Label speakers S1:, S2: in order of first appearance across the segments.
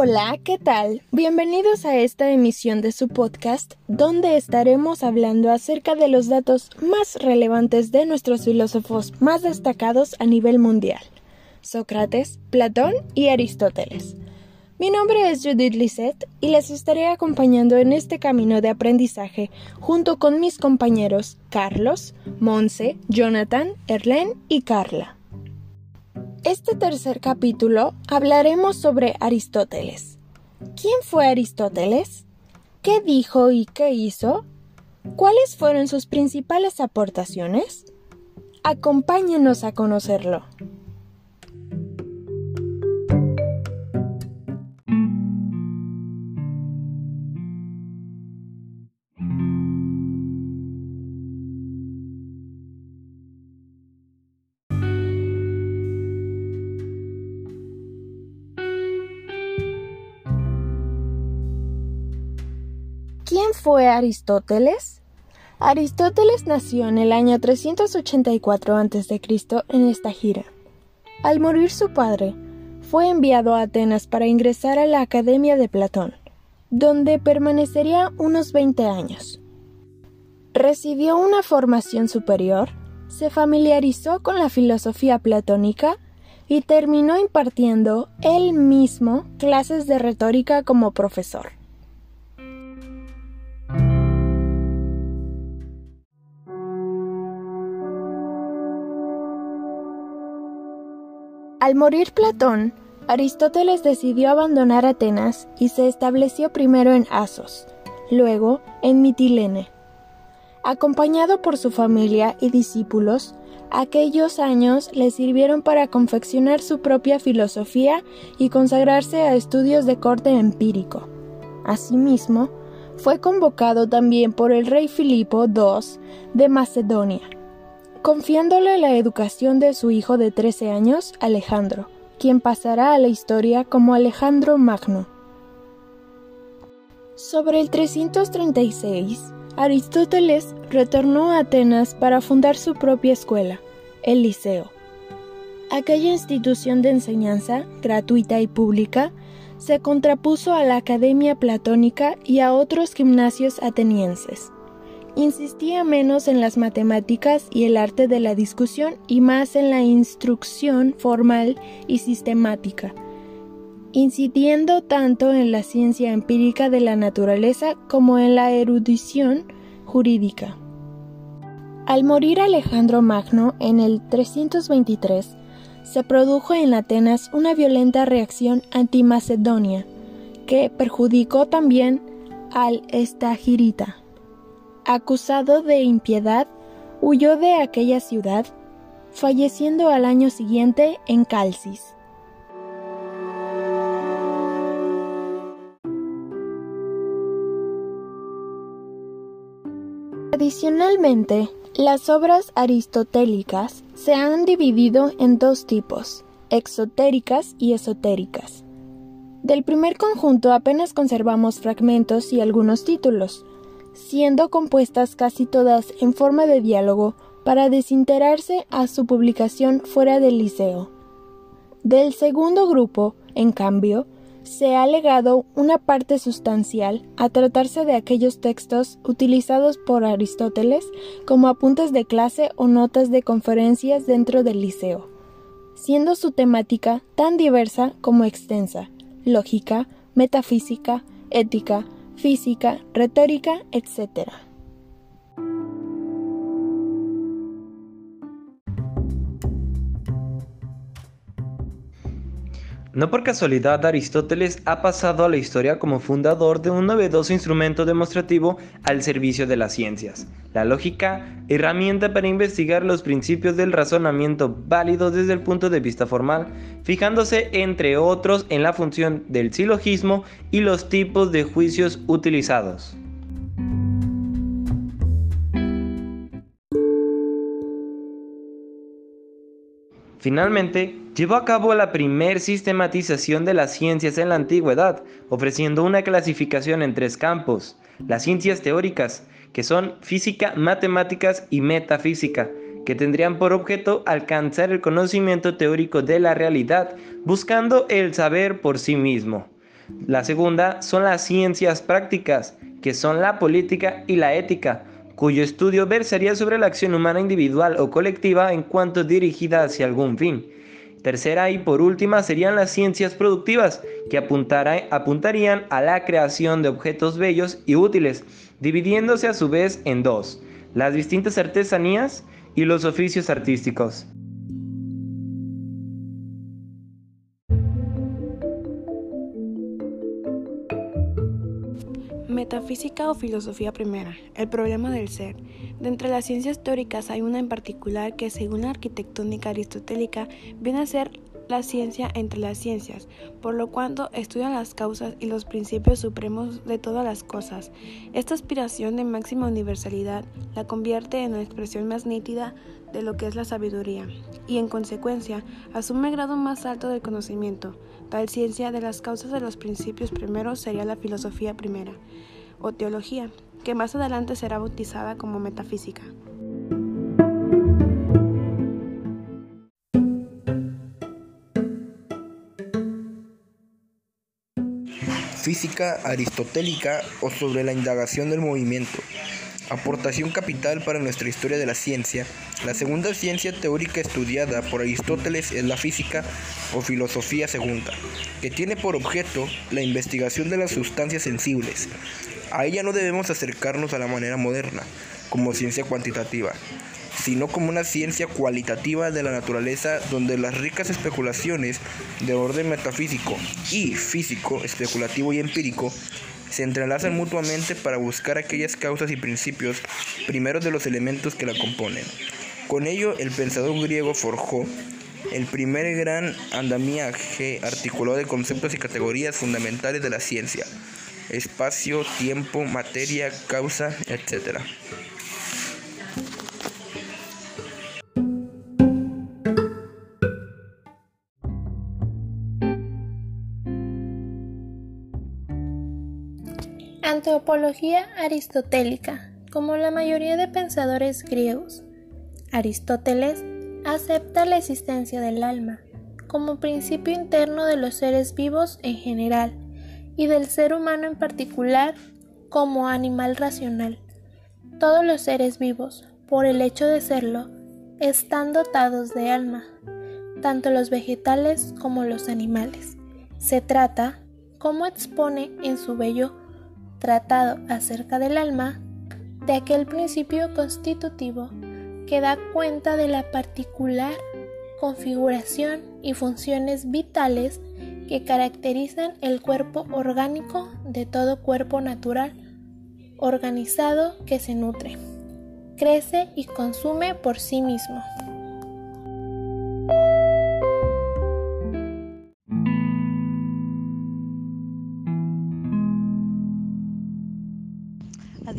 S1: Hola, ¿qué tal? Bienvenidos a esta emisión de su podcast, donde estaremos hablando acerca de los datos más relevantes de nuestros filósofos más destacados a nivel mundial, Sócrates, Platón y Aristóteles. Mi nombre es Judith Lisset y les estaré acompañando en este camino de aprendizaje junto con mis compañeros Carlos, Monse, Jonathan, Erlen y Carla. Este tercer capítulo hablaremos sobre Aristóteles. ¿Quién fue Aristóteles? ¿Qué dijo y qué hizo? ¿Cuáles fueron sus principales aportaciones? Acompáñenos a conocerlo. Fue Aristóteles? Aristóteles nació en el año 384 a.C. en esta gira. Al morir su padre, fue enviado a Atenas para ingresar a la Academia de Platón, donde permanecería unos 20 años. Recibió una formación superior, se familiarizó con la filosofía platónica y terminó impartiendo él mismo clases de retórica como profesor. Al morir Platón, Aristóteles decidió abandonar Atenas y se estableció primero en Asos, luego en Mitilene. Acompañado por su familia y discípulos, aquellos años le sirvieron para confeccionar su propia filosofía y consagrarse a estudios de corte empírico. Asimismo, fue convocado también por el rey Filipo II de Macedonia confiándole la educación de su hijo de 13 años, Alejandro, quien pasará a la historia como Alejandro Magno. Sobre el 336, Aristóteles retornó a Atenas para fundar su propia escuela, el Liceo. Aquella institución de enseñanza, gratuita y pública, se contrapuso a la Academia Platónica y a otros gimnasios atenienses insistía menos en las matemáticas y el arte de la discusión y más en la instrucción formal y sistemática, incidiendo tanto en la ciencia empírica de la naturaleza como en la erudición jurídica. Al morir Alejandro Magno en el 323, se produjo en Atenas una violenta reacción anti-macedonia, que perjudicó también al Estagirita acusado de impiedad, huyó de aquella ciudad, falleciendo al año siguiente en Calcis. Adicionalmente, las obras aristotélicas se han dividido en dos tipos, exotéricas y esotéricas. Del primer conjunto apenas conservamos fragmentos y algunos títulos, siendo compuestas casi todas en forma de diálogo para desinterarse a su publicación fuera del liceo. Del segundo grupo, en cambio, se ha legado una parte sustancial a tratarse de aquellos textos utilizados por Aristóteles como apuntes de clase o notas de conferencias dentro del liceo, siendo su temática tan diversa como extensa, lógica, metafísica, ética, física, retórica, etc.
S2: No por casualidad Aristóteles ha pasado a la historia como fundador de un novedoso instrumento demostrativo al servicio de las ciencias, la lógica, herramienta para investigar los principios del razonamiento válido desde el punto de vista formal, fijándose entre otros en la función del silogismo y los tipos de juicios utilizados. Finalmente, llevó a cabo la primer sistematización de las ciencias en la antigüedad, ofreciendo una clasificación en tres campos, las ciencias teóricas, que son física, matemáticas y metafísica, que tendrían por objeto alcanzar el conocimiento teórico de la realidad, buscando el saber por sí mismo. La segunda son las ciencias prácticas, que son la política y la ética, cuyo estudio versaría sobre la acción humana individual o colectiva en cuanto dirigida hacia algún fin. Tercera y por última serían las ciencias productivas, que apuntarían a la creación de objetos bellos y útiles, dividiéndose a su vez en dos, las distintas artesanías y los oficios artísticos.
S3: Metafísica o filosofía primera, el problema del ser. De entre las ciencias teóricas hay una en particular que según la arquitectónica aristotélica viene a ser la ciencia entre las ciencias, por lo cual estudia las causas y los principios supremos de todas las cosas. Esta aspiración de máxima universalidad la convierte en la expresión más nítida de lo que es la sabiduría, y en consecuencia asume el grado más alto del conocimiento. Tal ciencia de las causas de los principios primeros sería la filosofía primera, o teología, que más adelante será bautizada como metafísica.
S4: Física aristotélica o sobre la indagación del movimiento. Aportación capital para nuestra historia de la ciencia. La segunda ciencia teórica estudiada por Aristóteles es la física o filosofía segunda, que tiene por objeto la investigación de las sustancias sensibles. A ella no debemos acercarnos a la manera moderna, como ciencia cuantitativa, sino como una ciencia cualitativa de la naturaleza donde las ricas especulaciones de orden metafísico y físico, especulativo y empírico se entrelazan mutuamente para buscar aquellas causas y principios primeros de los elementos que la componen. Con ello, el pensador griego forjó el primer gran andamiaje articulado de conceptos y categorías fundamentales de la ciencia, espacio, tiempo, materia, causa, etc.
S3: Antropología aristotélica. Como la mayoría de pensadores griegos, Aristóteles acepta la existencia del alma como principio interno de los seres vivos en general y del ser humano en particular como animal racional. Todos los seres vivos, por el hecho de serlo, están dotados de alma, tanto los vegetales como los animales. Se trata, como expone en su bello tratado acerca del alma, de aquel principio constitutivo que da cuenta de la particular configuración y funciones vitales que caracterizan el cuerpo orgánico de todo cuerpo natural organizado que se nutre, crece y consume por sí mismo.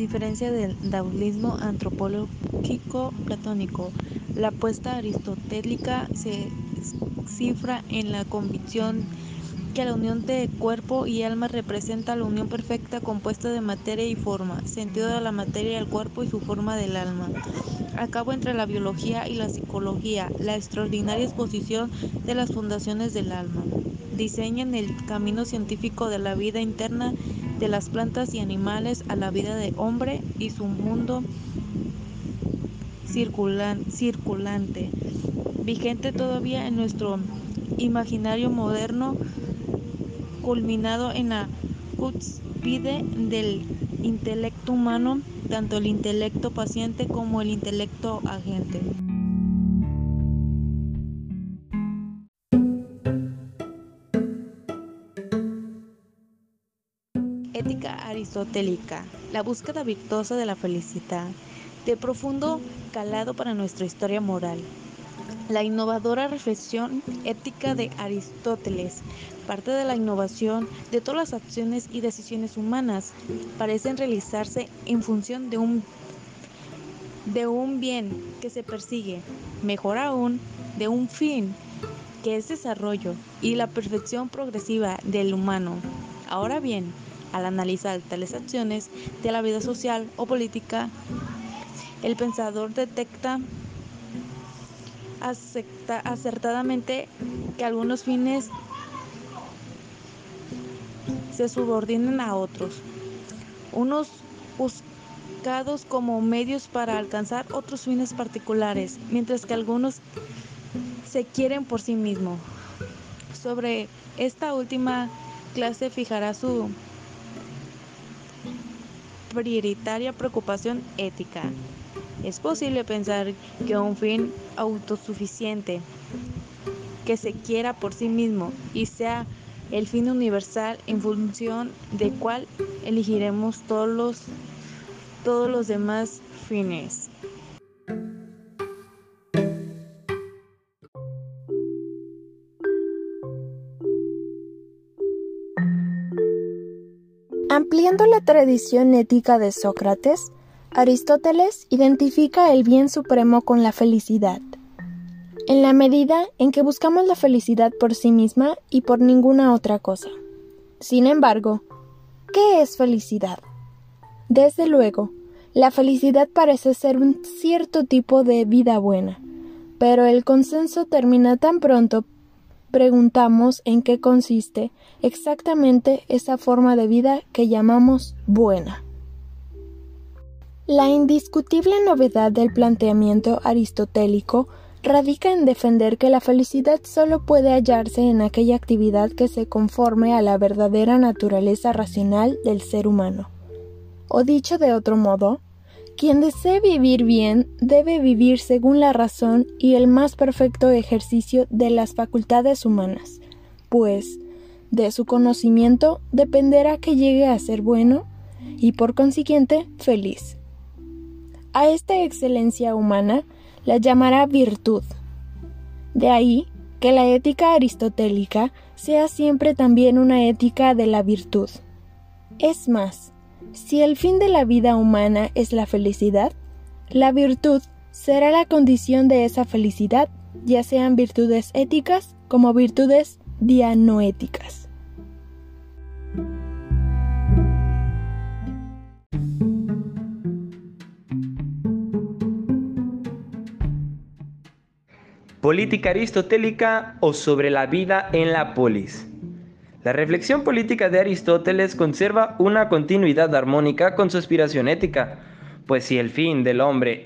S5: Diferencia del daulismo antropológico platónico, la apuesta aristotélica se cifra en la convicción que la unión de cuerpo y alma representa la unión perfecta compuesta de materia y forma, sentido de la materia del cuerpo y su forma del alma. A cabo entre la biología y la psicología, la extraordinaria exposición de las fundaciones del alma. Diseñan el camino científico de la vida interna de las plantas y animales a la vida de hombre y su mundo circulante, vigente todavía en nuestro imaginario moderno, culminado en la cúspide del intelecto humano, tanto el intelecto paciente como el intelecto agente. Ética aristotélica, la búsqueda virtuosa de la felicidad, de profundo calado para nuestra historia moral. La innovadora reflexión ética de Aristóteles, parte de la innovación de todas las acciones y decisiones humanas, parecen realizarse en función de un, de un bien que se persigue, mejor aún, de un fin que es desarrollo y la perfección progresiva del humano. Ahora bien, al analizar tales acciones de la vida social o política, el pensador detecta acertadamente que algunos fines se subordinen a otros, unos buscados como medios para alcanzar otros fines particulares, mientras que algunos se quieren por sí mismos. Sobre esta última clase fijará su prioritaria preocupación ética. Es posible pensar que un fin autosuficiente que se quiera por sí mismo y sea el fin universal en función de cuál elegiremos todos los, todos los demás fines.
S1: Ampliando la tradición ética de Sócrates, Aristóteles identifica el bien supremo con la felicidad. En la medida en que buscamos la felicidad por sí misma y por ninguna otra cosa. Sin embargo, ¿qué es felicidad? Desde luego, la felicidad parece ser un cierto tipo de vida buena, pero el consenso termina tan pronto preguntamos en qué consiste exactamente esa forma de vida que llamamos buena. La indiscutible novedad del planteamiento aristotélico radica en defender que la felicidad solo puede hallarse en aquella actividad que se conforme a la verdadera naturaleza racional del ser humano. O dicho de otro modo, quien desee vivir bien debe vivir según la razón y el más perfecto ejercicio de las facultades humanas, pues de su conocimiento dependerá que llegue a ser bueno y por consiguiente feliz. A esta excelencia humana la llamará virtud. De ahí que la ética aristotélica sea siempre también una ética de la virtud. Es más, si el fin de la vida humana es la felicidad, la virtud será la condición de esa felicidad, ya sean virtudes éticas como virtudes dianoéticas.
S2: Política aristotélica o sobre la vida en la polis. La reflexión política de Aristóteles conserva una continuidad armónica con su aspiración ética, pues si el fin del hombre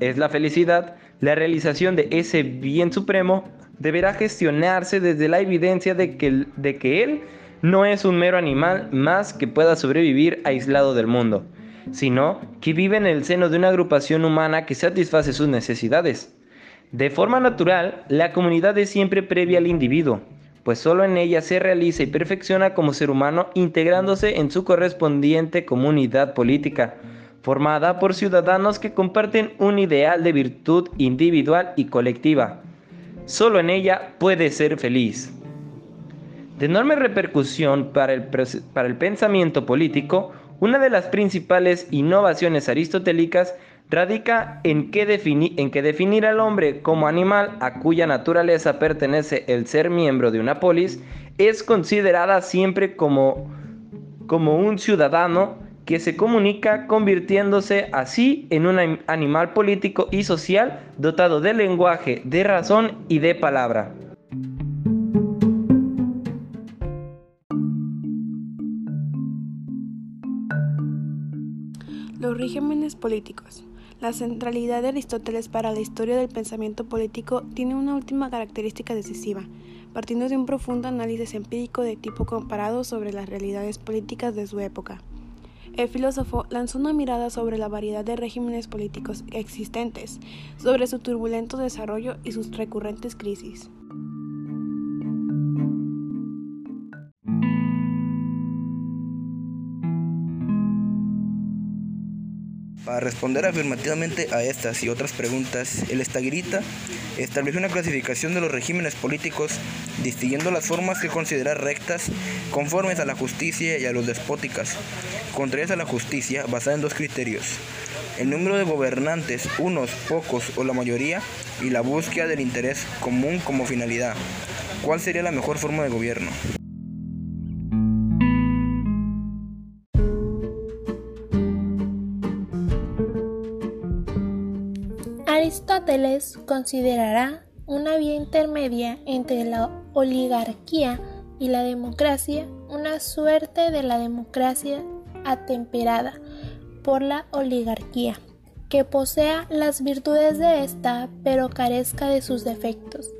S2: es la felicidad, la realización de ese bien supremo deberá gestionarse desde la evidencia de que, él no es un mero animal más que pueda sobrevivir aislado del mundo, sino que vive en el seno de una agrupación humana que satisface sus necesidades. De forma natural, la comunidad es siempre previa al individuo, pues solo en ella se realiza y perfecciona como ser humano integrándose en su correspondiente comunidad política, formada por ciudadanos que comparten un ideal de virtud individual y colectiva. Solo en ella puede ser feliz. De enorme repercusión para el, para el pensamiento político, una de las principales innovaciones aristotélicas radica en que, definir al hombre como animal a cuya naturaleza pertenece el ser miembro de una polis es considerada siempre como, como un ciudadano que se comunica convirtiéndose así en un animal político y social dotado de lenguaje, de razón y de palabra.
S6: Los regímenes políticos. La centralidad de Aristóteles para la historia del pensamiento político tiene una última característica decisiva, partiendo de un profundo análisis empírico de tipo comparado sobre las realidades políticas de su época. El filósofo lanzó una mirada sobre la variedad de regímenes políticos existentes, sobre su turbulento desarrollo y sus recurrentes crisis.
S4: Para responder afirmativamente a estas y otras preguntas, el Estagrita estableció una clasificación de los regímenes políticos, distinguiendo las formas que considera rectas, conformes a la justicia y a los despóticas, contrarias a la justicia, basada en dos criterios. El número de gobernantes, unos, pocos o la mayoría, y la búsqueda del interés común como finalidad. ¿Cuál sería la mejor forma de gobierno?
S3: Aristóteles considerará una vía intermedia entre la oligarquía
S1: y la democracia una suerte de la democracia atemperada por la oligarquía, que posea las virtudes de ésta pero carezca de sus defectos.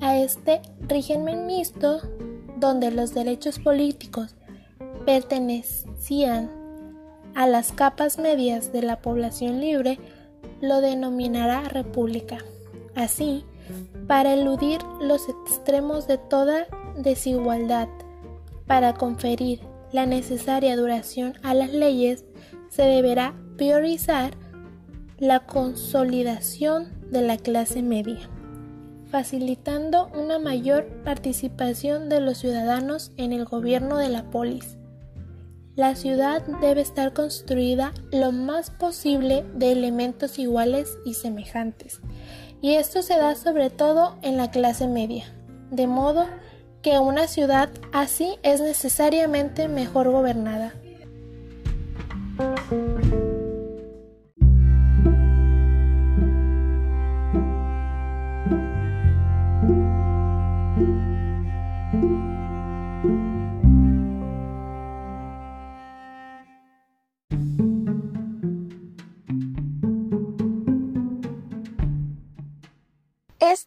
S1: A este régimen mixto, donde los derechos políticos pertenecían a las capas medias de la población libre, lo denominará república. Así, para eludir los extremos de toda desigualdad, para conferir la necesaria duración a las leyes, se deberá priorizar la consolidación de la clase media, facilitando una mayor participación de los ciudadanos en el gobierno de la polis. La ciudad debe estar construida lo más posible de elementos iguales y semejantes, y esto se da sobre todo en la clase media, de modo que una ciudad así es necesariamente mejor gobernada.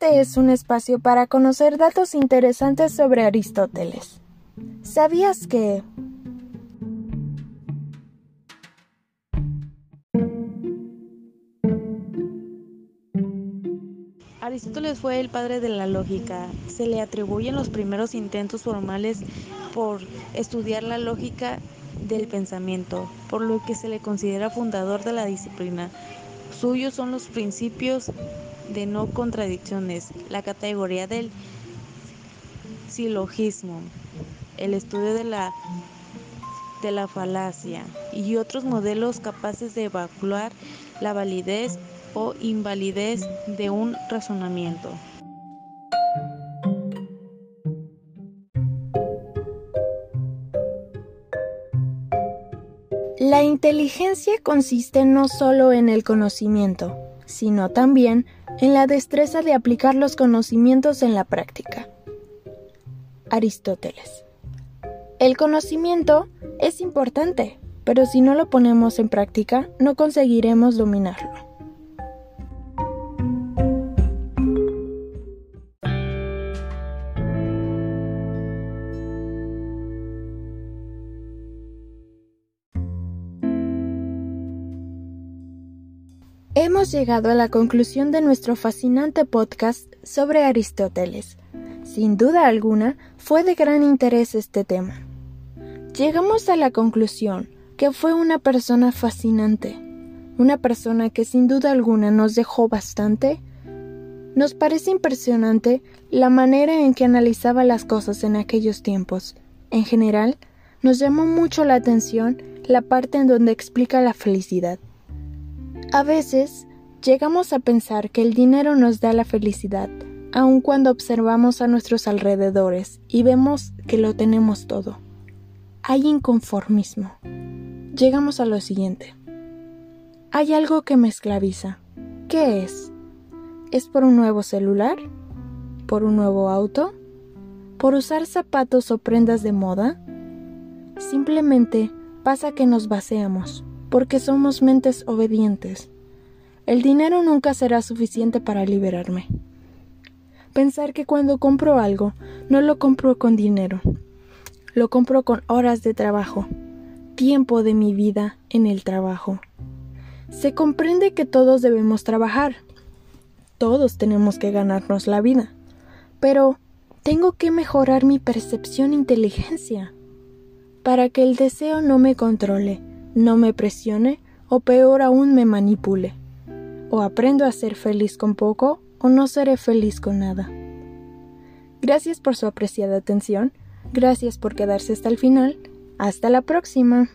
S1: Este es un espacio para conocer datos interesantes sobre Aristóteles. ¿Sabías que...
S5: Aristóteles fue el padre de la lógica. Se le atribuyen los primeros intentos formales por estudiar la lógica del pensamiento, por lo que se le considera fundador de la disciplina. Suyos son los principios de no contradicciones, la categoría del silogismo, el estudio de la, de la falacia y otros modelos capaces de evaluar la validez o invalidez de un razonamiento.
S1: La inteligencia consiste no solo en el conocimiento, sino también en la destreza de aplicar los conocimientos en la práctica. Aristóteles. El conocimiento es importante, pero si no lo ponemos en práctica, no conseguiremos dominarlo. Llegado a la conclusión de nuestro fascinante podcast sobre Aristóteles. Sin duda alguna, fue de gran interés este tema. Llegamos a la conclusión que fue una persona fascinante, una persona que sin duda alguna nos dejó bastante. Nos parece impresionante la manera en que analizaba las cosas en aquellos tiempos. En general, nos llamó mucho la atención la parte en donde explica la felicidad. A veces llegamos a pensar que el dinero nos da la felicidad, aun cuando observamos a nuestros alrededores y vemos que lo tenemos todo. Hay inconformismo. Llegamos a lo siguiente. Hay algo que me esclaviza. ¿Qué es? ¿Es por un nuevo celular? ¿Por un nuevo auto? ¿Por usar zapatos o prendas de moda? Simplemente pasa que nos vaciamos porque somos mentes obedientes. El dinero nunca será suficiente para liberarme. Pensar que cuando compro algo, no lo compro con dinero, lo compro con horas de trabajo, tiempo de mi vida en el trabajo. Se comprende que todos debemos trabajar, todos tenemos que ganarnos la vida, pero tengo que mejorar mi percepción e inteligencia para que el deseo no me controle no me presione o peor aún me manipule. O aprendo a ser feliz con poco o no seré feliz con nada. Gracias por su apreciada atención, gracias por quedarse hasta el final. Hasta la próxima.